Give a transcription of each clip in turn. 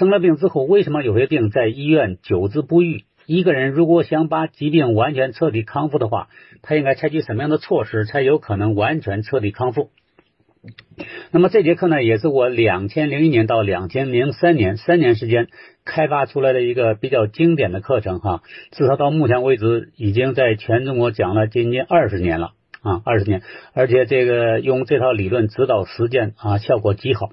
生了病之后，为什么有些病在医院久治不愈？一个人如果想把疾病完全彻底康复的话，他应该采取什么样的措施才有可能完全彻底康复？那么这节课呢，也是我两千零一年到两千零三年三年时间开发出来的一个比较经典的课程哈，至少到目前为止已经在全中国讲了接近二十年了啊，二十年，而且这个用这套理论指导实践啊，效果极好。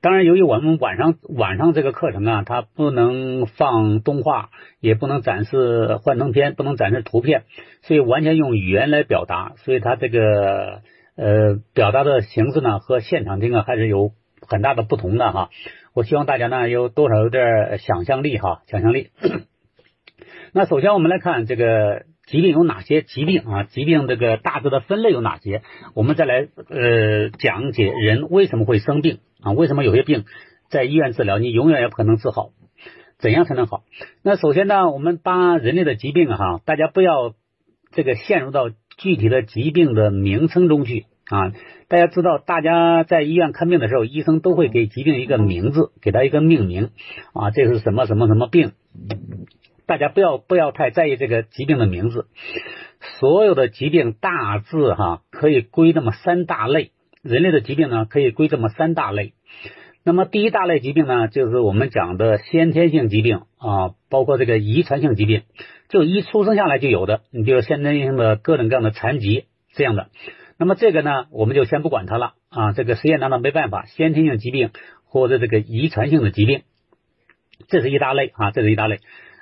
当然，由于我们晚上晚上这个课程啊，它不能放动画，也不能展示幻灯片，不能展示图片，所以完全用语言来表达，所以它这个呃表达的形式呢，和现场听啊还是有很大的不同的哈。我希望大家呢有多少有点想象力哈，想象力。那首先我们来看这个疾病有哪些疾病啊？疾病这个大致的分类有哪些？我们再来呃讲解人为什么会生病。啊，为什么有些病在医院治疗你永远也不可能治好？怎样才能好？那首先呢，我们把人类的疾病哈，大家不要这个陷入到具体的疾病的名称中去啊。大家知道，大家在医院看病的时候，医生都会给疾病一个名字，给他一个命名啊，这是什么什么什么病？大家不要不要太在意这个疾病的名字。所有的疾病大致哈可以归那么三大类。人类的疾病呢，可以归这么三大类。那么第一大类疾病呢，就是我们讲的先天性疾病啊，包括这个遗传性疾病，就一出生下来就有的，你比如先天性的各种各样的残疾这样的。那么这个呢，我们就先不管它了啊，这个实验当中没办法，先天性疾病或者这个遗传性的疾病，这是一大类啊，这是一大类。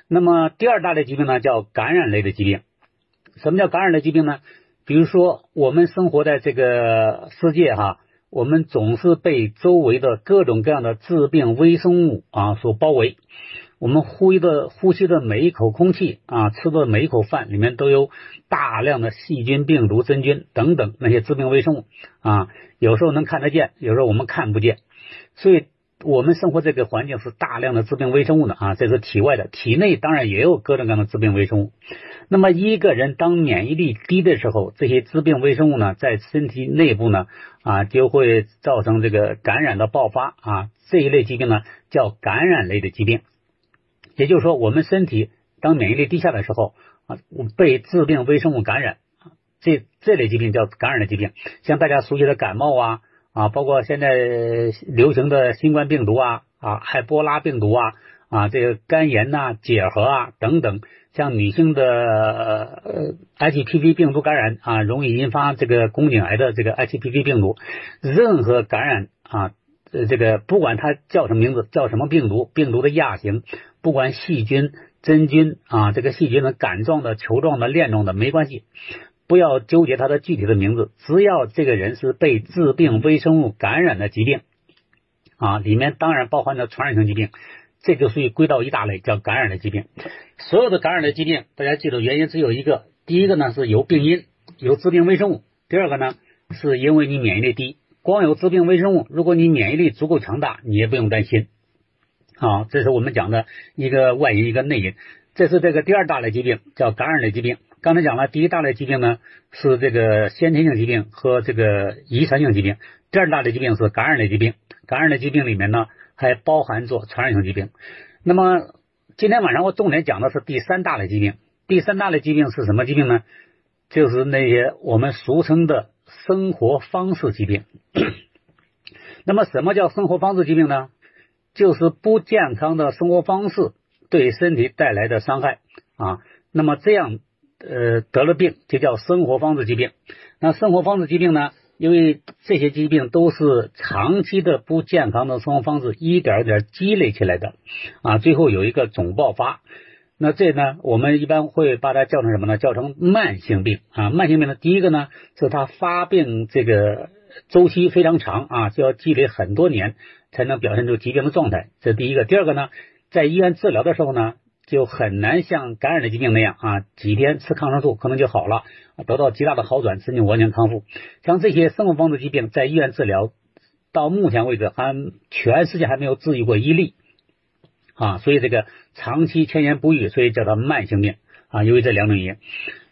那么第二大类疾病呢，叫感染类的疾病。什么叫感染类疾病呢？比如说，我们生活在这个世界哈，我们总是被周围的各种各样的致病微生物啊所包围。我们呼吸的呼吸的每一口空气啊，吃的每一口饭里面都有大量的细菌、病毒、真菌等等那些致病微生物啊。有时候能看得见，有时候我们看不见。所以，我们生活这个环境是大量的致病微生物的啊。这是体外的，体内当然也有各种各样的致病微生物。那么一个人当免疫力低的时候，这些致病微生物呢，在身体内部呢，啊，就会造成这个感染的爆发啊。这一类疾病呢，叫感染类的疾病。也就是说，我们身体当免疫力低下的时候啊，被致病微生物感染，这这类疾病叫感染的疾病。像大家熟悉的感冒啊啊，包括现在流行的新冠病毒啊啊，埃博拉病毒啊啊，这个肝炎呐、结核啊等等。像女性的呃 HPV 病毒感染啊，容易引发这个宫颈癌的这个 HPV 病毒，任何感染啊，这个不管它叫什么名字，叫什么病毒，病毒的亚型，不管细菌、真菌啊，这个细菌的杆状的、球状的、链状的没关系，不要纠结它的具体的名字，只要这个人是被致病微生物感染的疾病啊，里面当然包含着传染性疾病。这就属于归到一大类，叫感染类疾病。所有的感染类疾病，大家记住原因只有一个：第一个呢是有病因，有致病微生物；第二个呢是因为你免疫力低。光有致病微生物，如果你免疫力足够强大，你也不用担心。好，这是我们讲的一个外因，一个内因。这是这个第二大类疾病，叫感染类疾病。刚才讲了，第一大类疾病呢是这个先天性疾病和这个遗传性疾病，第二大类疾病是感染类疾病。感染类疾病里面呢。还包含着传染性疾病。那么今天晚上我重点讲的是第三大类疾病。第三大类疾病是什么疾病呢？就是那些我们俗称的生活方式疾病。那么什么叫生活方式疾病呢？就是不健康的生活方式对身体带来的伤害啊。那么这样呃得了病就叫生活方式疾病。那生活方式疾病呢？因为这些疾病都是长期的不健康的生活方式一点一点积累起来的啊，最后有一个总爆发。那这呢，我们一般会把它叫成什么呢？叫成慢性病啊。慢性病的第一个呢，是它发病这个周期非常长啊，就要积累很多年才能表现出疾病的状态。这第一个。第二个呢，在医院治疗的时候呢。就很难像感染的疾病那样啊，几天吃抗生素可能就好了，得到极大的好转，甚至完全康复。像这些生活方式疾病，在医院治疗到目前为止还全世界还没有治愈过一例啊，所以这个长期千年不愈，所以叫它慢性病啊。由于这两种原因，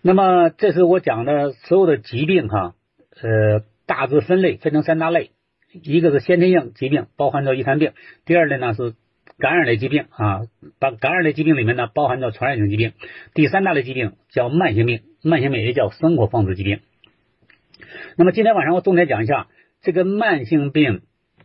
那么这是我讲的所有的疾病哈，呃，大致分类分成三大类，一个是先天性疾病，包含着遗传病；第二类呢是感染类疾病啊，把感染类疾病里面呢包含着传染性疾病；第三大类疾病叫慢性病，慢性病也叫生活方式疾病。那么今天晚上我重点讲一下这个慢性病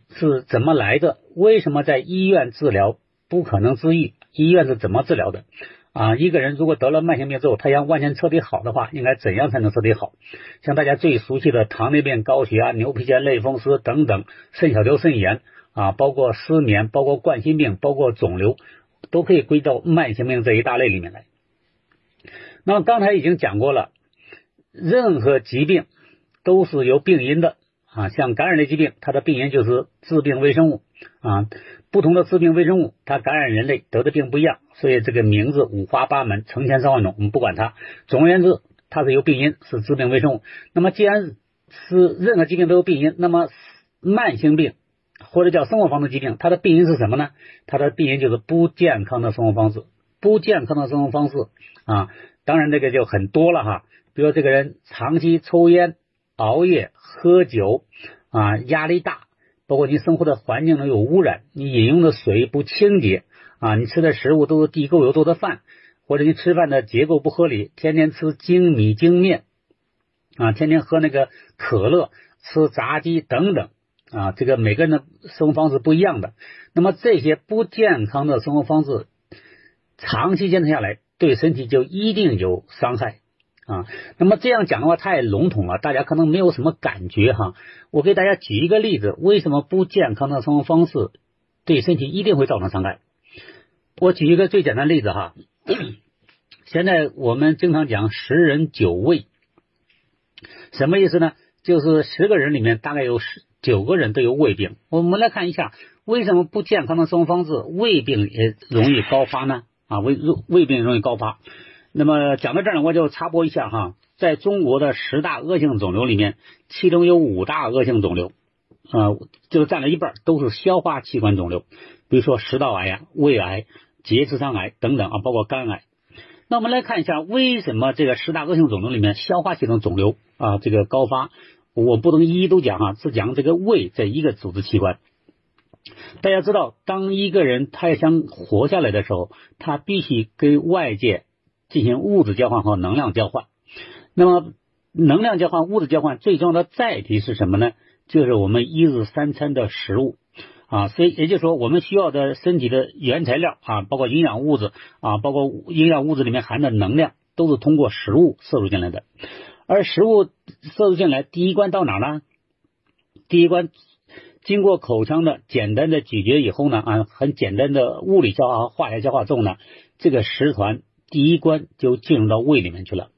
是怎么来的，为什么在医院治疗不可能治愈，医院是怎么治疗的？啊，一个人如果得了慢性病之后，他想完全彻底好的话，应该怎样才能彻底好？像大家最熟悉的糖尿病、高血压、牛皮癣、类风湿等等，肾小球肾炎啊，包括失眠，包括冠心病，包括肿瘤，都可以归到慢性病这一大类里面来。那么刚才已经讲过了，任何疾病都是有病因的啊，像感染类疾病，它的病因就是致病微生物啊。不同的致病微生物，它感染人类得的病不一样，所以这个名字五花八门，成千上万种，我们不管它。总而言之，它是由病因，是致病微生物。那么，既然是任何疾病都有病因，那么慢性病或者叫生活方式疾病，它的病因是什么呢？它的病因就是不健康的生活方式。不健康的生活方式啊，当然这个就很多了哈。比如这个人长期抽烟、熬夜、喝酒啊，压力大。包括你生活的环境中有污染，你饮用的水不清洁啊，你吃的食物都是地沟油做的饭，或者你吃饭的结构不合理，天天吃精米精面啊，天天喝那个可乐，吃炸鸡等等啊，这个每个人的生活方式不一样的，那么这些不健康的生活方式，长期坚持下来，对身体就一定有伤害。啊，那么这样讲的话太笼统了，大家可能没有什么感觉哈。我给大家举一个例子，为什么不健康的生活方式对身体一定会造成伤害？我举一个最简单的例子哈。现在我们经常讲十人九胃，什么意思呢？就是十个人里面大概有十九个人都有胃病。我们来看一下，为什么不健康的生活方式胃病也容易高发呢？啊，胃胃病容易高发。那么讲到这儿呢，我就插播一下哈，在中国的十大恶性肿瘤里面，其中有五大恶性肿瘤，啊，就占了一半，都是消化器官肿瘤，比如说食道癌呀、胃癌、结直肠癌等等啊，包括肝癌。那我们来看一下，为什么这个十大恶性肿瘤里面消化系统肿瘤啊这个高发？我不能一一都讲哈，只讲这个胃这一个组织器官。大家知道，当一个人他要想活下来的时候，他必须跟外界。进行物质交换和能量交换，那么能量交换、物质交换最重要的载体是什么呢？就是我们一日三餐的食物啊，所以也就是说，我们需要的身体的原材料啊，包括营养物质啊，包括营养物质里面含的能量，都是通过食物摄入进来的。而食物摄入进来，第一关到哪呢？第一关经过口腔的简单的咀嚼以后呢，啊，很简单的物理消化和化学消化之后呢，这个食团。第一关就进入到胃里面去了，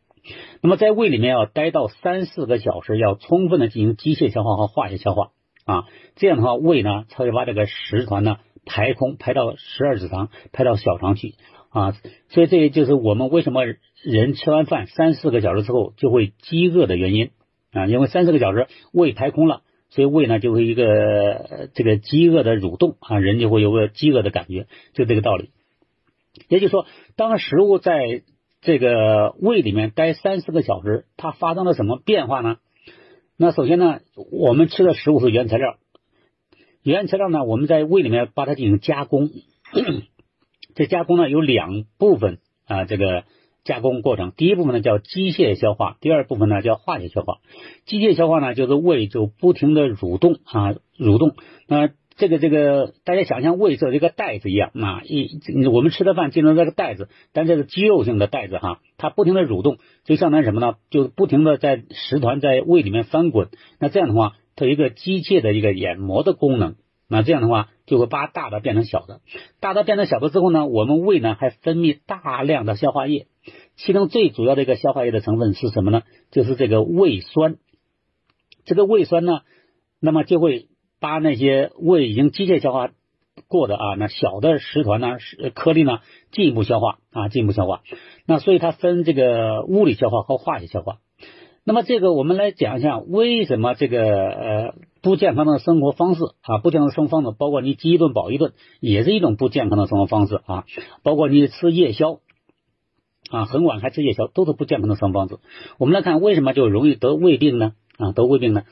那么在胃里面要待到三四个小时，要充分的进行机械消化和化学消化啊，这样的话胃呢才会把这个食团呢排空，排到十二指肠，排到小肠去啊，所以这也就是我们为什么人吃完饭三四个小时之后就会饥饿的原因啊，因为三四个小时胃排空了，所以胃呢就会一个这个饥饿的蠕动啊，人就会有个饥饿的感觉，就这个道理。也就是说，当食物在这个胃里面待三四个小时，它发生了什么变化呢？那首先呢，我们吃的食物是原材料，原材料呢，我们在胃里面把它进行加工，这加工呢有两部分啊，这个加工过程，第一部分呢叫机械消化，第二部分呢叫化学消化。机械消化呢，就是胃就不停的蠕动啊，蠕动，那。这个这个，大家想象胃是一个袋子一样啊，一我们吃的饭进入这个袋子，但这是肌肉性的袋子哈，它不停的蠕动，就相当于什么呢？就不停的在食团在胃里面翻滚。那这样的话，它有一个机械的一个研磨的功能。那这样的话，就会把大的变成小的，大的变成小的之后呢，我们胃呢还分泌大量的消化液，其中最主要的一个消化液的成分是什么呢？就是这个胃酸。这个胃酸呢，那么就会。把那些胃已经机械消化过的啊，那小的食团呢，颗粒呢，进一步消化啊，进一步消化。那所以它分这个物理消化和化学消化。那么这个我们来讲一下，为什么这个呃不健康的生活方式啊，不健康的生活方式，包括你饥一顿饱一顿，也是一种不健康的生活方式啊。包括你吃夜宵啊，很晚还吃夜宵，都是不健康的生活方式。我们来看为什么就容易得胃病呢？啊，得胃病呢？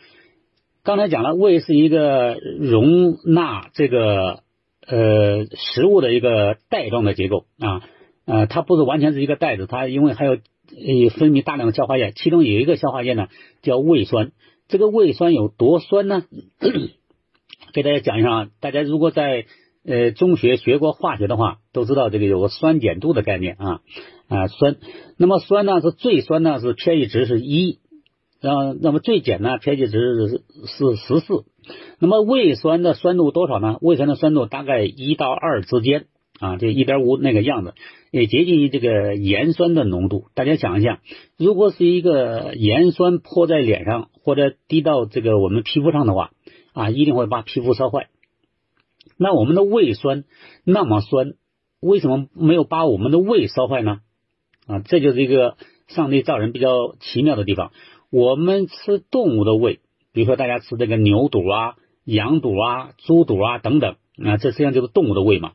刚才讲了，胃是一个容纳这个呃食物的一个袋状的结构啊，呃，它不是完全是一个袋子，它因为还有呃分泌大量的消化液，其中有一个消化液呢叫胃酸。这个胃酸有多酸呢？给大家讲一下啊，大家如果在呃中学学过化学的话，都知道这个有个酸碱度的概念啊啊酸。那么酸呢是最酸呢是 pH 值是一，然后那么最碱呢 pH 值是是十四。那么胃酸的酸度多少呢？胃酸的酸度大概一到二之间啊，这一点五那个样子，也接近于这个盐酸的浓度。大家想一下，如果是一个盐酸泼在脸上或者滴到这个我们皮肤上的话。啊，一定会把皮肤烧坏。那我们的胃酸那么酸，为什么没有把我们的胃烧坏呢？啊，这就是一个上帝造人比较奇妙的地方。我们吃动物的胃，比如说大家吃这个牛肚啊、羊肚啊、猪肚啊等等，啊，这实际上就是动物的胃嘛。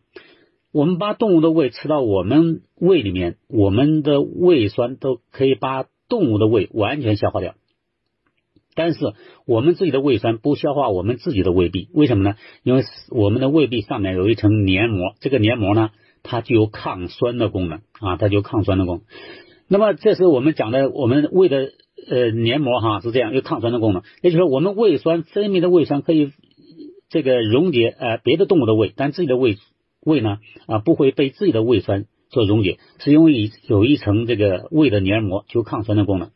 我们把动物的胃吃到我们胃里面，我们的胃酸都可以把动物的胃完全消化掉。但是我们自己的胃酸不消化我们自己的胃壁，为什么呢？因为我们的胃壁上面有一层黏膜，这个黏膜呢，它具有抗酸的功能啊，它具有抗酸的功能。那么这是我们讲的，我们胃的呃黏膜哈是这样有抗酸的功能，也就是说我们胃酸分泌的胃酸可以这个溶解呃别的动物的胃，但自己的胃胃呢啊不会被自己的胃酸所溶解，是因为有一层这个胃的黏膜具有抗酸的功能。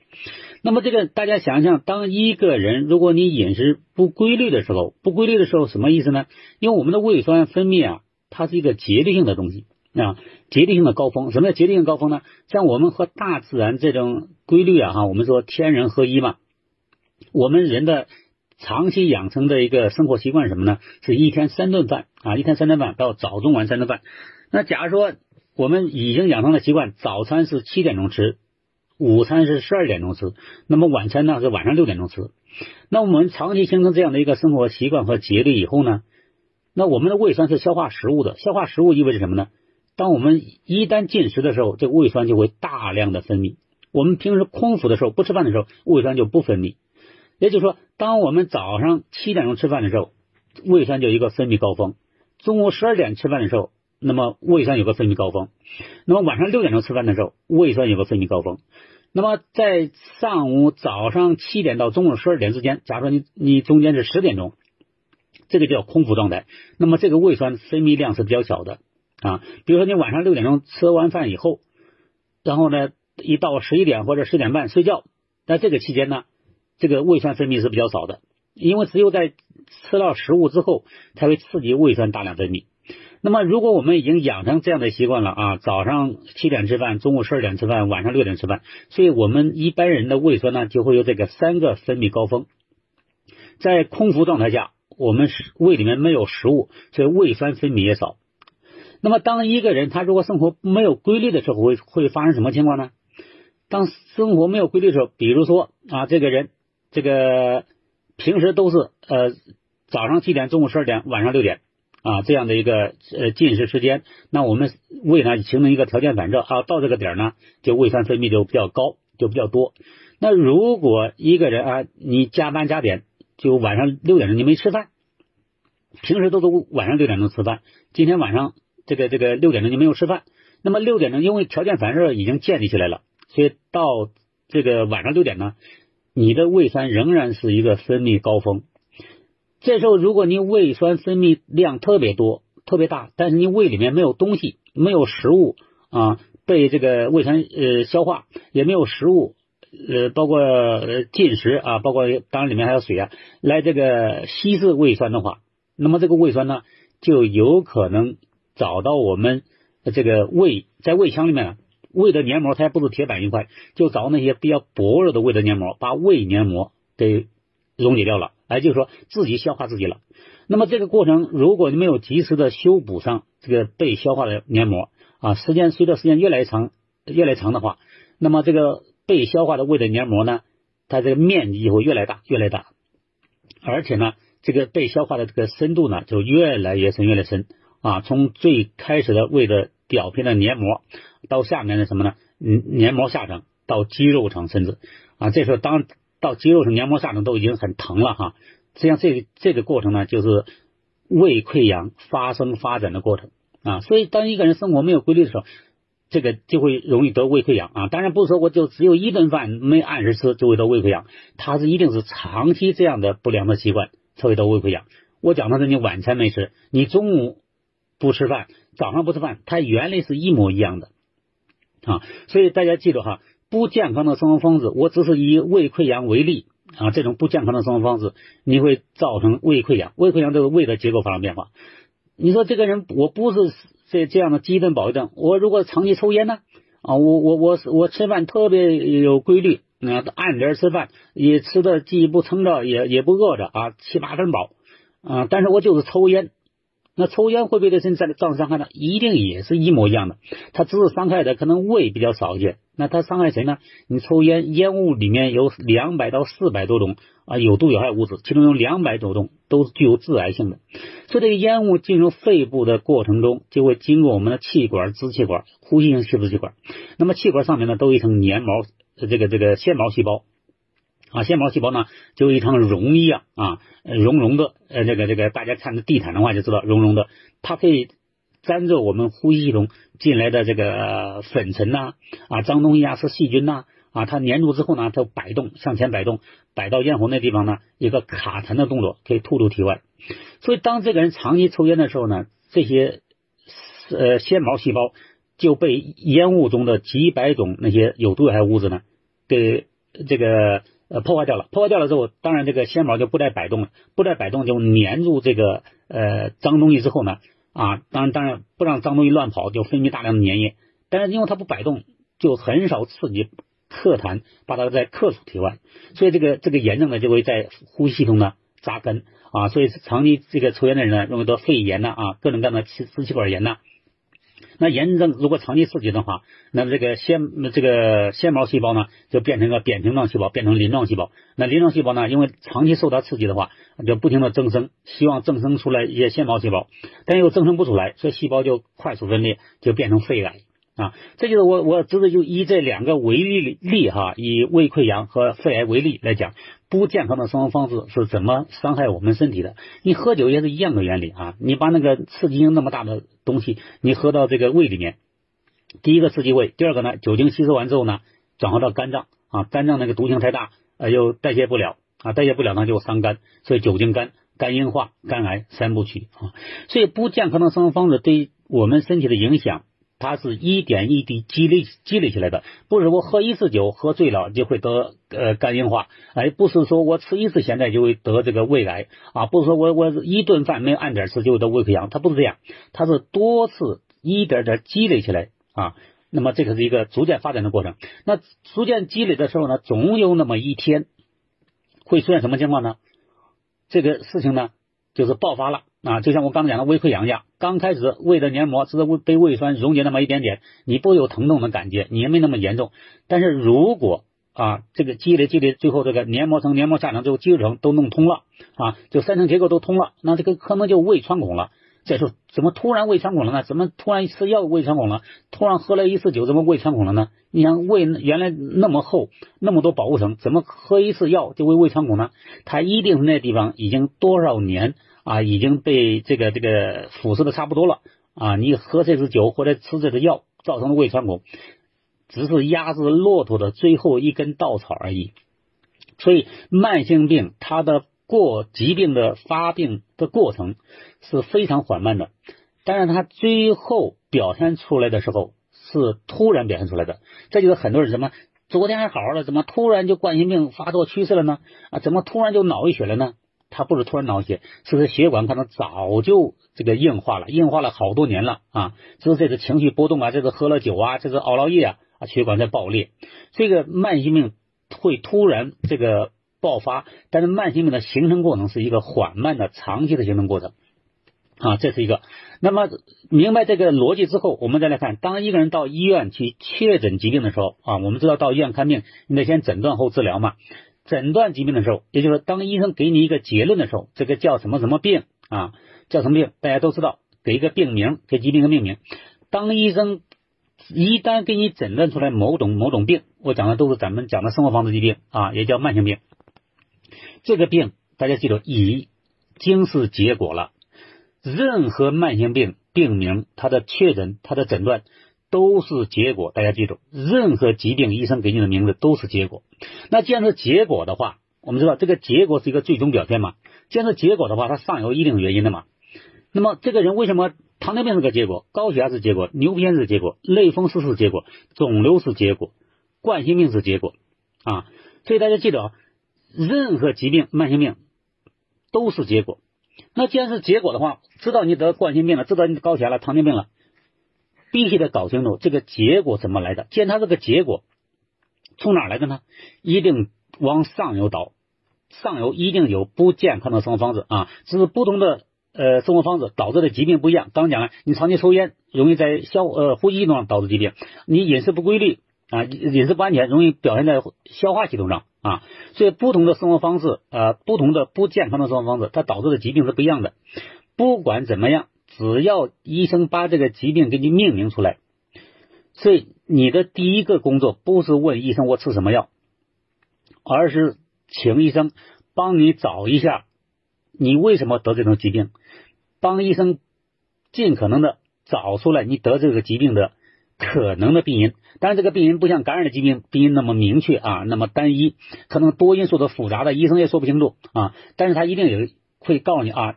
那么这个大家想想，当一个人如果你饮食不规律的时候，不规律的时候什么意思呢？因为我们的胃酸分泌啊，它是一个节律性的东西啊，节律性的高峰。什么叫节律性高峰呢？像我们和大自然这种规律啊，哈，我们说天人合一嘛。我们人的长期养成的一个生活习惯是什么呢？是一天三顿饭啊，一天三顿饭到早中晚三顿饭。那假如说我们已经养成了习惯，早餐是七点钟吃。午餐是十二点钟吃，那么晚餐呢是晚上六点钟吃。那我们长期形成这样的一个生活习惯和节律以后呢，那我们的胃酸是消化食物的。消化食物意味着什么呢？当我们一旦进食的时候，这个胃酸就会大量的分泌。我们平时空腹的时候不吃饭的时候，胃酸就不分泌。也就是说，当我们早上七点钟吃饭的时候，胃酸就一个分泌高峰；中午十二点吃饭的时候。那么胃酸有个分泌高峰，那么晚上六点钟吃饭的时候，胃酸有个分泌高峰。那么在上午早上七点到中午十二点之间，假如说你你中间是十点钟，这个叫空腹状态，那么这个胃酸分泌量是比较小的啊。比如说你晚上六点钟吃完饭以后，然后呢一到十一点或者十点半睡觉，在这个期间呢，这个胃酸分泌是比较少的，因为只有在吃到食物之后，才会刺激胃酸大量分泌。那么，如果我们已经养成这样的习惯了啊，早上七点吃饭，中午十二点吃饭，晚上六点吃饭，所以我们一般人的胃酸呢就会有这个三个分泌高峰。在空腹状态下，我们胃里面没有食物，所以胃酸分泌也少。那么，当一个人他如果生活没有规律的时候，会会发生什么情况呢？当生活没有规律的时候，比如说啊，这个人这个平时都是呃早上七点，中午十二点，晚上六点。啊，这样的一个呃进食时间，那我们胃呢形成一个条件反射啊，到这个点呢，就胃酸分泌就比较高，就比较多。那如果一个人啊，你加班加点，就晚上六点钟你没吃饭，平时都是晚上六点钟吃饭，今天晚上这个这个六点钟你没有吃饭，那么六点钟因为条件反射已经建立起来了，所以到这个晚上六点呢，你的胃酸仍然是一个分泌高峰。这时候，如果你胃酸分泌量特别多、特别大，但是你胃里面没有东西、没有食物啊，被这个胃酸呃消化，也没有食物呃，包括进食啊，包括当然里面还有水啊，来这个稀释胃酸的话，那么这个胃酸呢，就有可能找到我们这个胃在胃腔里面，胃的黏膜它也不是铁板一块，就找那些比较薄弱的胃的黏膜，把胃黏膜给溶解掉了。哎，就是说自己消化自己了。那么这个过程，如果你没有及时的修补上这个被消化的黏膜啊，时间随着时间越来越长，越来越长的话，那么这个被消化的胃的黏膜呢，它这个面积会越来越大，越来越大，而且呢，这个被消化的这个深度呢，就越来越深，越来越深啊。从最开始的胃的表皮的黏膜，到下面的什么呢？嗯，黏膜下层到肌肉层，甚至啊，这时候当。到肌肉层黏膜下层都已经很疼了哈，实际上这个这个过程呢，就是胃溃疡发生发展的过程啊。所以当一个人生活没有规律的时候，这个就会容易得胃溃疡啊。当然不是说我就只有一顿饭没按时吃就会得胃溃疡，它是一定是长期这样的不良的习惯才会得胃溃疡。我讲的是你晚餐没吃，你中午不吃饭，早上不吃饭，它原理是一模一样的啊。所以大家记住哈，不健康的生活方式，我只是以胃溃疡为例。啊，这种不健康的生活方式，你会造成胃溃疡。胃溃疡这个胃的结构发生变化。你说这个人，我不是这这样的基本保卫症，我如果长期抽烟呢？啊，我我我我吃饭特别有规律，啊，按点吃饭，也吃的既不撑着，也也不饿着啊，七八分饱啊，但是我就是抽烟。那抽烟会不会对身体造成伤害呢？一定也是一模一样的，它只是伤害的可能胃比较少一些。那它伤害谁呢？你抽烟，烟雾里面有两百到四百多种啊有毒有害物质，其中有两百多种都是具有致癌性的。所以这个烟雾进入肺部的过程中，就会经过我们的气管、支气管、呼吸性吸支气管。那么气管上面呢，都有一层黏毛，这个这个纤毛细胞。啊，纤毛细胞呢，就一层绒一样啊，绒绒的，呃，这个这个，大家看这地毯的话就知道，绒绒的，它可以粘着我们呼吸系统进来的这个粉尘呐，啊，脏东西啊，是细菌呐，啊，它粘住之后呢，它摆动，向前摆动，摆到咽喉那地方呢，一个卡痰的动作，可以吐出体外。所以，当这个人长期抽烟的时候呢，这些呃纤毛细胞就被烟雾中的几百种那些有毒有害物质呢，给这个。呃，破坏掉了，破坏掉了之后，当然这个纤毛就不再摆动了，不再摆动就粘住这个呃脏东西之后呢，啊，当然当然不让脏东西乱跑，就分泌大量的粘液，但是因为它不摆动，就很少刺激咳痰，把它再克出体外，所以这个这个炎症呢就会在呼吸系统呢扎根。啊，所以长期这个抽烟的人呢容易得肺炎呐啊，各种各样的气支气管炎呐。那炎症如果长期刺激的话，那这个纤这个纤毛细胞呢，就变成个扁平状细胞，变成鳞状细胞。那鳞状细胞呢，因为长期受到刺激的话，就不停的增生，希望增生出来一些纤毛细胞，但又增生不出来，所以细胞就快速分裂，就变成肺癌啊。这就是我我只是就以这两个为例例哈，以胃溃疡和肺癌为例来讲。不健康的生活方式是怎么伤害我们身体的？你喝酒也是一样的原理啊！你把那个刺激性那么大的东西，你喝到这个胃里面，第一个刺激胃，第二个呢，酒精吸收完之后呢，转化到肝脏啊，肝脏那个毒性太大，呃，又代谢不了啊，代谢不了呢就伤肝，所以酒精肝、肝硬化、肝癌三部曲啊。所以不健康的生活方式对我们身体的影响。它是一点一滴积累积累起来的，不是我喝一次酒喝醉了就会得呃肝硬化，哎，不是说我吃一次咸菜就会得这个胃癌。啊，不是说我我一顿饭没有按点吃就会得胃溃疡，它不是这样，它是多次一点点积累起来。啊，那么这个是一个逐渐发展的过程，那逐渐积累的时候呢，总有那么一天会出现什么情况呢？这个事情呢就是爆发了。啊，就像我刚才讲的胃溃疡一样，刚开始胃的黏膜只是胃被胃酸溶解那么一点点，你不有疼痛的感觉，你也没那么严重。但是如果啊，这个积累积累，最后这个黏膜层、黏膜下层、最后肌肉层都弄通了啊，就三层结构都通了，那这个可能就胃穿孔了。这时候怎么突然胃穿孔了呢？怎么突然吃药胃穿孔了？突然喝了一次酒怎么胃穿孔了呢？你想胃原来那么厚，那么多保护层，怎么喝一次药就会胃穿孔呢？它一定是那地方已经多少年。啊，已经被这个这个腐蚀的差不多了啊！你喝这支酒或者吃这支药造成的胃穿孔，只是压制骆驼的最后一根稻草而已。所以慢性病它的过疾病的发病的过程是非常缓慢的，但是它最后表现出来的时候是突然表现出来的。这就是很多人什么昨天还好好的，怎么突然就冠心病发作去世了呢？啊，怎么突然就脑溢血了呢？他不是突然脑血，是这血管可能早就这个硬化了，硬化了好多年了啊！就是这个情绪波动啊，这个喝了酒啊，这个熬了夜啊，啊，血管在爆裂。这个慢性病会突然这个爆发，但是慢性病的形成过程是一个缓慢的、长期的形成过程啊，这是一个。那么明白这个逻辑之后，我们再来看，当一个人到医院去确诊疾病的时候啊，我们知道到医院看病，你得先诊断后治疗嘛。诊断疾病的时候，也就是当医生给你一个结论的时候，这个叫什么什么病啊？叫什么病？大家都知道，给一个病名，给疾病一个命名。当医生一旦给你诊断出来某种某种病，我讲的都是咱们讲的生活方式疾病啊，也叫慢性病。这个病大家记住，已经是结果了。任何慢性病病名，它的确诊、它的诊断都是结果。大家记住，任何疾病医生给你的名字都是结果。那既然是结果的话，我们知道这个结果是一个最终表现嘛？既然是结果的话，它上有一定原因的嘛？那么这个人为什么糖尿病是个结果，高血压是结果，牛皮癣是结果，类风湿是结果，肿瘤是结果，冠心病是结果啊？所以大家记得啊，任何疾病、慢性病都是结果。那既然是结果的话，知道你得冠心病了，知道你高血压了、糖尿病了，必须得搞清楚这个结果怎么来的。既然它这个结果从哪来的呢？一定往上游倒，上游一定有不健康的生活方式啊，只是不同的呃生活方式导致的疾病不一样。刚讲了，你长期抽烟容易在消呃呼吸系统上导致疾病，你饮食不规律啊，饮食不安全容易表现在消化系统上。啊，所以不同的生活方式，呃，不同的不健康的生活方式，它导致的疾病是不一样的。不管怎么样，只要医生把这个疾病给你命名出来，所以你的第一个工作不是问医生我吃什么药，而是请医生帮你找一下你为什么得这种疾病，帮医生尽可能的找出来你得这个疾病的。可能的病因，当然这个病因不像感染的疾病病因那么明确啊，那么单一，可能多因素的复杂的，医生也说不清楚啊。但是他一定也会告诉你啊，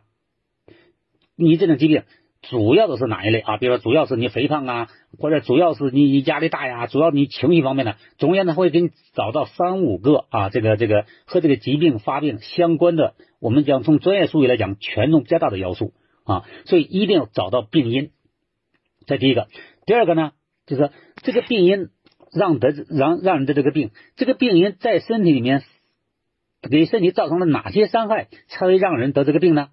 你这种疾病主要的是哪一类啊？比如说主要是你肥胖啊，或者主要是你你压力大呀，主要你情绪方面的，总而言之会给你找到三五个啊，这个这个和这个疾病发病相关的，我们讲从专业术语来讲权重比较大的要素啊，所以一定要找到病因。这第一个，第二个呢？就是这个病因让得让让人的这个病，这个病因在身体里面给身体造成了哪些伤害，才会让人得这个病呢？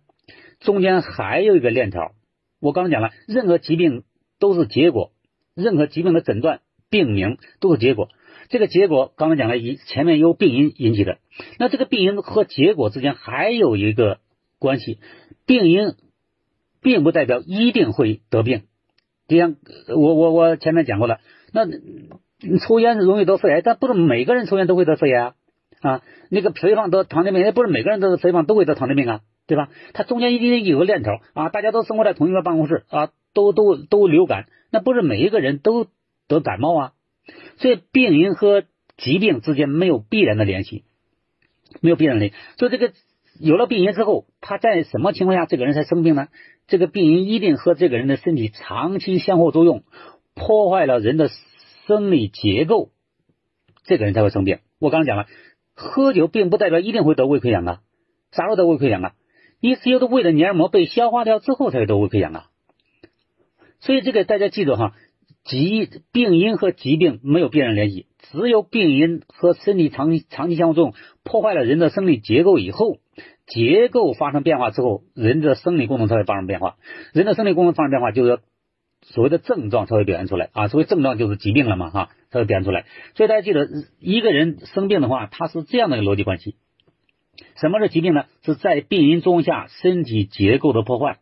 中间还有一个链条，我刚刚讲了，任何疾病都是结果，任何疾病的诊断病名都是结果。这个结果刚刚讲了，以前面由病因引起的，那这个病因和结果之间还有一个关系，病因并不代表一定会得病。就像我我我前面讲过了，那抽烟容易得肺癌，但不是每个人抽烟都会得肺癌啊。那个肥胖得糖尿病，也不是每个人都是肥胖都会得糖尿病啊，对吧？它中间一定有个链条啊，大家都生活在同一个办公室啊，都都都流感，那不是每一个人都得感冒啊。所以病因和疾病之间没有必然的联系，没有必然联系。所以这个有了病因之后，他在什么情况下这个人才生病呢？这个病因一定和这个人的身体长期相互作用，破坏了人的生理结构，这个人才会生病。我刚刚讲了，喝酒并不代表一定会得胃溃疡啊，啥时候得胃溃疡啊？E C U 的胃的黏膜被消化掉之后才会得胃溃疡啊。所以这个大家记住哈，疾病因和疾病没有必然联系，只有病因和身体长期长期相互作用，破坏了人的生理结构以后。结构发生变化之后，人的生理功能才会发生变化。人的生理功能发生变化，就是所谓的症状才会表现出来啊。所谓症状就是疾病了嘛，哈，才会表现出来。所以大家记得，一个人生病的话，它是这样的一个逻辑关系。什么是疾病呢？是在病因作用下身体结构的破坏，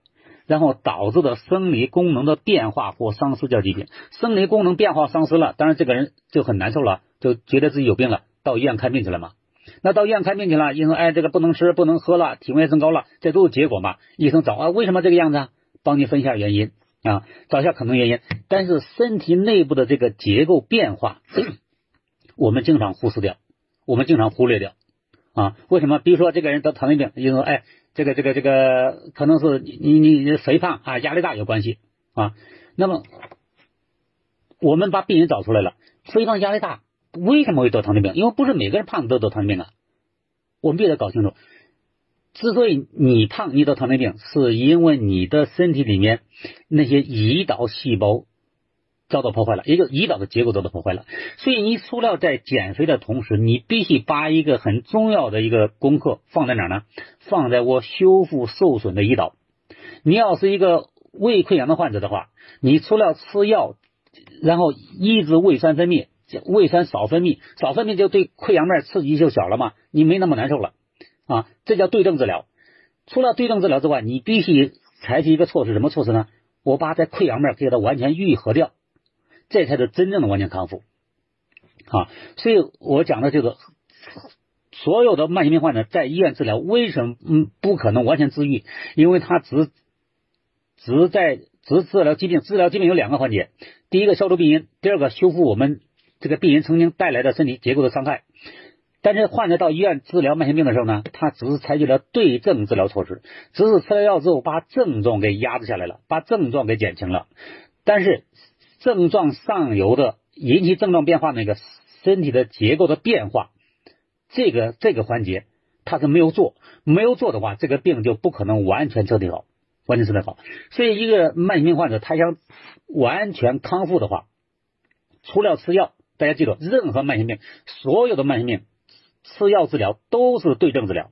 然后导致的生理功能的变化或丧失叫疾病。生理功能变化丧失了，当然这个人就很难受了，就觉得自己有病了，到医院看病去了嘛。那到医院看病去了，医生哎，这个不能吃，不能喝了，体温也升高了，这都是结果嘛？医生找啊，为什么这个样子啊？帮你分一下原因啊，找一下可能原因。但是身体内部的这个结构变化，我们经常忽视掉，我们经常忽略掉啊。为什么？比如说这个人得糖尿病，医生说哎，这个这个这个可能是你你你肥胖啊，压力大有关系啊。那么我们把病人找出来了，肥胖压力大。为什么会得糖尿病？因为不是每个人胖都得糖尿病啊。我们必须得搞清楚，之所以你胖，你得糖尿病，是因为你的身体里面那些胰岛细胞遭到破坏了，也就胰岛的结构遭到破坏了。所以你除了在减肥的同时，你必须把一个很重要的一个功课放在哪呢？放在我修复受损的胰岛。你要是一个胃溃疡的患者的话，你除了吃药，然后抑制胃酸分泌。胃酸少分泌，少分泌就对溃疡面刺激就小了嘛，你没那么难受了啊，这叫对症治疗。除了对症治疗之外，你必须采取一个措施，什么措施呢？我把在溃疡面给它完全愈合掉，这才是真正的完全康复啊。所以我讲的这个所有的慢性病患者在医院治疗，为什么嗯不可能完全治愈？因为他只只在只治疗疾病，治疗疾病有两个环节：第一个消除病因，第二个修复我们这个病因曾经带来的身体结构的伤害。但是患者到医院治疗慢性病的时候呢，他只是采取了对症治疗措施，只是吃了药之后把症状给压制下来了，把症状给减轻了。但是症状上游的引起症状变化那个身体的结构的变化，这个这个环节他是没有做，没有做的话，这个病就不可能完全彻底好，完全彻底好。所以一个慢性病患者他想完全康复的话，除了吃药，大家记住，任何慢性病，所有的慢性病。吃药治疗都是对症治疗，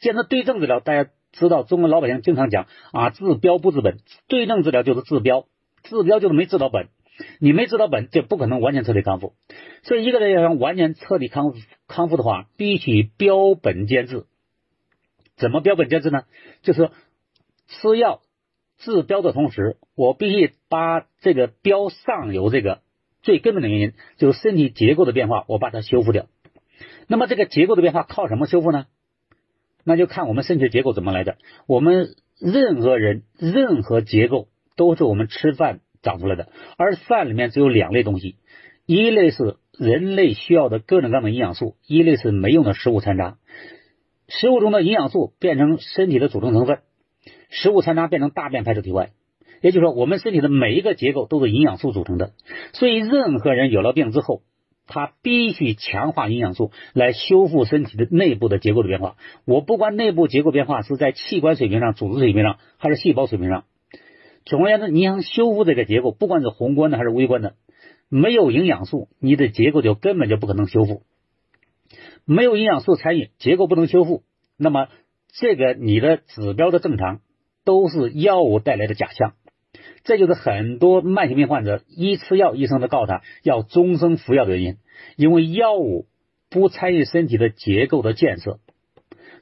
既然对症治疗，大家知道中国老百姓经常讲啊，治标不治本，对症治疗就是治标，治标就是没治到本，你没治到本就不可能完全彻底康复。所以一个人要想完全彻底康复康复的话，必须标本兼治。怎么标本兼治呢？就是吃药治标的同时，我必须把这个标上游这个最根本的原因，就是身体结构的变化，我把它修复掉。那么这个结构的变化靠什么修复呢？那就看我们身体结构怎么来的。我们任何人任何结构都是我们吃饭长出来的，而饭里面只有两类东西，一类是人类需要的各种各样的营养素，一类是没用的食物残渣。食物中的营养素变成身体的组成成分，食物残渣变成大便排出体外。也就是说，我们身体的每一个结构都是营养素组成的。所以，任何人有了病之后，他必须强化营养素来修复身体的内部的结构的变化。我不管内部结构变化是在器官水平上、组织水平上，还是细胞水平上。总而言之，你想修复这个结构，不管是宏观的还是微观的，没有营养素，你的结构就根本就不可能修复。没有营养素参与，结构不能修复。那么，这个你的指标的正常，都是药物带来的假象。这就是很多慢性病患者一吃药，医生都告诉他要终生服药的原因，因为药物不参与身体的结构的建设，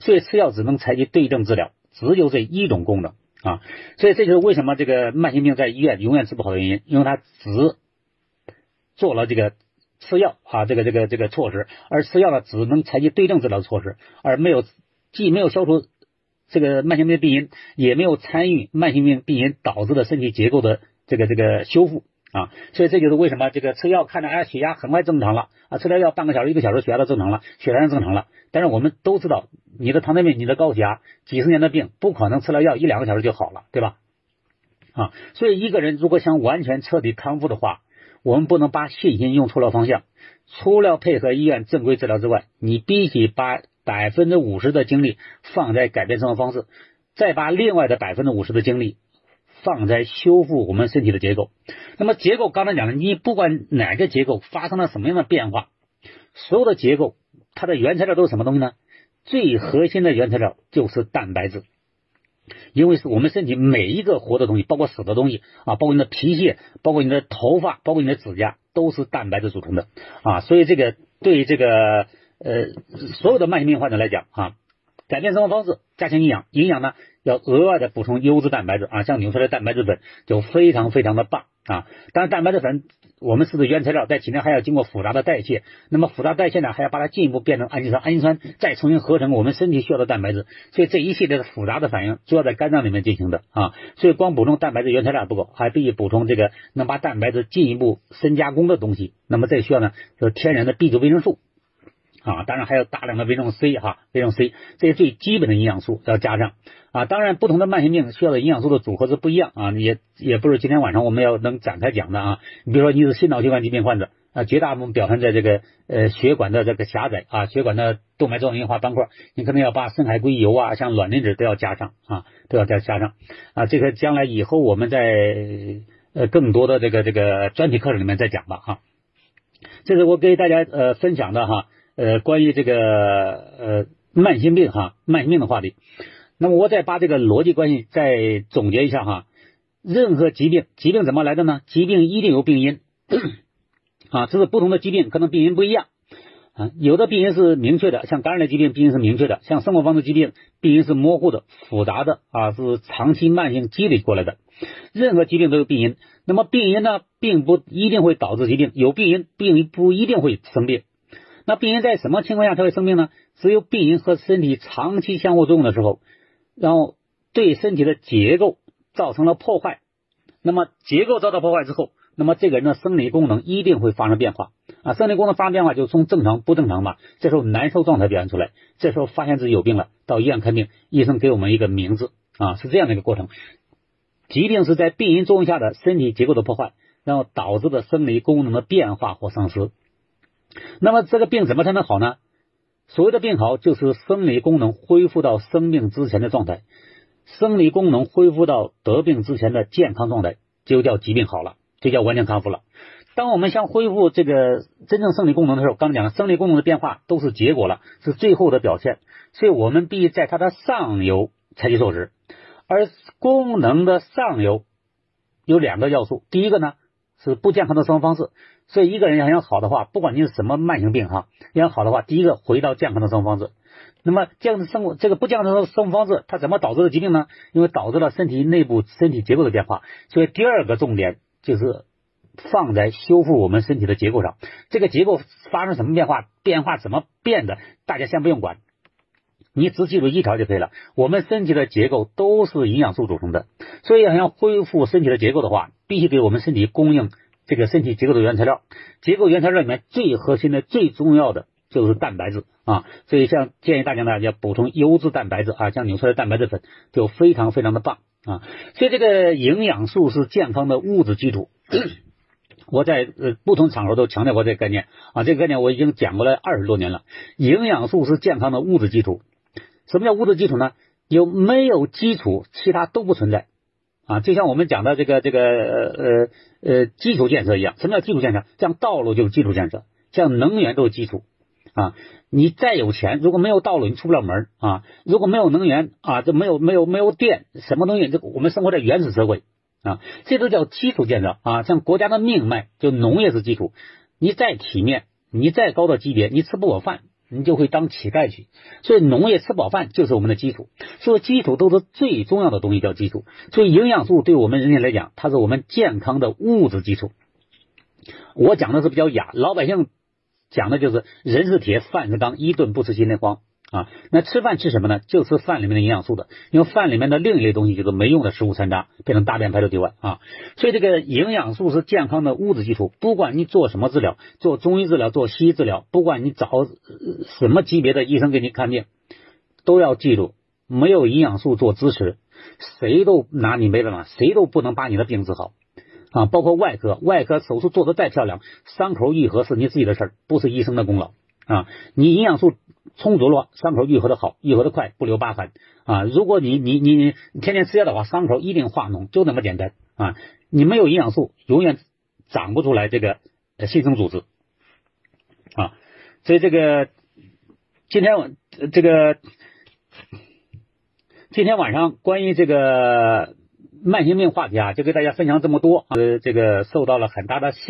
所以吃药只能采取对症治疗，只有这一种功能啊。所以这就是为什么这个慢性病在医院永远治不好的原因，因为他只做了这个吃药啊，这个这个这个措施，而吃药呢只能采取对症治疗的措施，而没有既没有消除。这个慢性病病因也没有参与慢性病病因导致的身体结构的这个这个修复啊，所以这就是为什么这个吃药看着哎血压很快正常了啊，吃了药半个小时一个小时血压都正常了，血糖也正常了。但是我们都知道，你的糖尿病、你的高血压，几十年的病不可能吃了药一两个小时就好了，对吧？啊，所以一个人如果想完全彻底康复的话，我们不能把信心用错了方向。除了配合医院正规治疗之外，你必须把。百分之五十的精力放在改变生活方式，再把另外的百分之五十的精力放在修复我们身体的结构。那么结构刚才讲了，你不管哪个结构发生了什么样的变化，所有的结构它的原材料都是什么东西呢？最核心的原材料就是蛋白质，因为是我们身体每一个活的东西，包括死的东西啊，包括你的皮屑，包括你的头发，包括你的指甲，都是蛋白质组成的啊。所以这个对这个。呃，所有的慢性病患者来讲啊，改变生活方式，加强营养，营养呢要额外的补充优质蛋白质啊，像纽崔莱蛋白质粉就非常非常的棒啊。当然，蛋白质粉我们是的原材料，在体内还要经过复杂的代谢，那么复杂代谢呢，还要把它进一步变成氨基酸，氨基酸再重新合成我们身体需要的蛋白质，所以这一系列的复杂的反应主要在肝脏里面进行的啊。所以光补充蛋白质原材料不够，还必须补充这个能把蛋白质进一步深加工的东西。那么这需要呢，就是天然的 B 族维生素。啊，当然还有大量的维生素 C 哈，维生素 C 这些最基本的营养素要加上啊。当然，不同的慢性病需要的营养素的组合是不一样啊，也也不是今天晚上我们要能展开讲的啊。你比如说你是心脑血管疾病患者啊，绝大部分表现在这个呃血管的这个狭窄啊，血管的动脉粥样硬化斑块，你可能要把深海硅油啊，像卵磷脂都要加上啊，都要再加上啊。这个将来以后我们在呃更多的这个这个专题课程里面再讲吧哈。这是我给大家呃分享的哈。呃，关于这个呃慢性病哈，慢性病的话题，那么我再把这个逻辑关系再总结一下哈。任何疾病，疾病怎么来的呢？疾病一定有病因 啊，这是不同的疾病可能病因不一样啊。有的病因是明确的，像感染的疾病病因是明确的，像生活方式疾病病因是模糊的、复杂的啊，是长期慢性积累过来的。任何疾病都有病因，那么病因呢，并不一定会导致疾病，有病因并不一定会生病。那病因在什么情况下才会生病呢？只有病因和身体长期相互作用的时候，然后对身体的结构造成了破坏。那么结构遭到破坏之后，那么这个人的生理功能一定会发生变化啊。生理功能发生变化就从正常不正常吧。这时候难受状态表现出来，这时候发现自己有病了，到医院看病，医生给我们一个名字啊，是这样的一个过程。疾病是在病因作用下的身体结构的破坏，然后导致的生理功能的变化或丧失。那么这个病怎么才能好呢？所谓的病好，就是生理功能恢复到生病之前的状态，生理功能恢复到得病之前的健康状态，就叫疾病好了，就叫完全康复了。当我们想恢复这个真正生理功能的时候，刚讲了，生理功能的变化都是结果了，是最后的表现，所以我们必须在它的上游采取措施。而功能的上游有两个要素，第一个呢是不健康的生活方式。所以一个人要想好的话，不管你是什么慢性病哈，要想好的话，第一个回到健康的生活方式。那么这样的生活，这个不健康的生活方式，它怎么导致的疾病呢？因为导致了身体内部身体结构的变化。所以第二个重点就是放在修复我们身体的结构上。这个结构发生什么变化，变化怎么变的，大家先不用管，你只记住一条就可以了。我们身体的结构都是营养素组成的，所以想要恢复身体的结构的话，必须给我们身体供应。这个身体结构的原材料，结构原材料里面最核心的、最重要的就是蛋白质啊，所以像建议大家呢要补充优质蛋白质啊，像纽崔莱蛋白质粉就非常非常的棒啊。所以这个营养素是健康的物质基础，我在呃不同场合都强调过这个概念啊，这个概念我已经讲过了二十多年了。营养素是健康的物质基础，什么叫物质基础呢？有没有基础，其他都不存在。啊，就像我们讲的这个这个呃呃呃基础建设一样，什么叫基础建设？像道路就是基础建设，像能源都是基础啊。你再有钱，如果没有道路，你出不了门啊。如果没有能源啊，就没有没有没有电，什么东西？这我们生活在原始社会啊，这都叫基础建设啊。像国家的命脉，就农业是基础。你再体面，你再高的级别，你吃不饱饭。你就会当乞丐去，所以农业吃饱饭就是我们的基础，所以基础都是最重要的东西，叫基础。所以营养素对我们人体来讲，它是我们健康的物质基础。我讲的是比较雅，老百姓讲的就是人是铁，饭是钢，一顿不吃心里慌。啊，那吃饭吃什么呢？就吃饭里面的营养素的，因为饭里面的另一类东西就是没用的食物残渣，变成大便排出体外啊。所以这个营养素是健康的物质基础。不管你做什么治疗，做中医治疗，做西医治疗，不管你找什么级别的医生给你看病，都要记住，没有营养素做支持，谁都拿你没办法，谁都不能把你的病治好啊。包括外科，外科手术做的再漂亮，伤口愈合是你自己的事儿，不是医生的功劳。啊，你营养素充足了，伤口愈合的好，愈合的快，不留疤痕啊。如果你你你你天天吃药的话，伤口一定化脓，就那么简单啊。你没有营养素，永远长不出来这个新生组织啊。所以这个今天晚这个今天晚上关于这个慢性病话题啊，就给大家分享这么多，呃，这个受到了很大的限。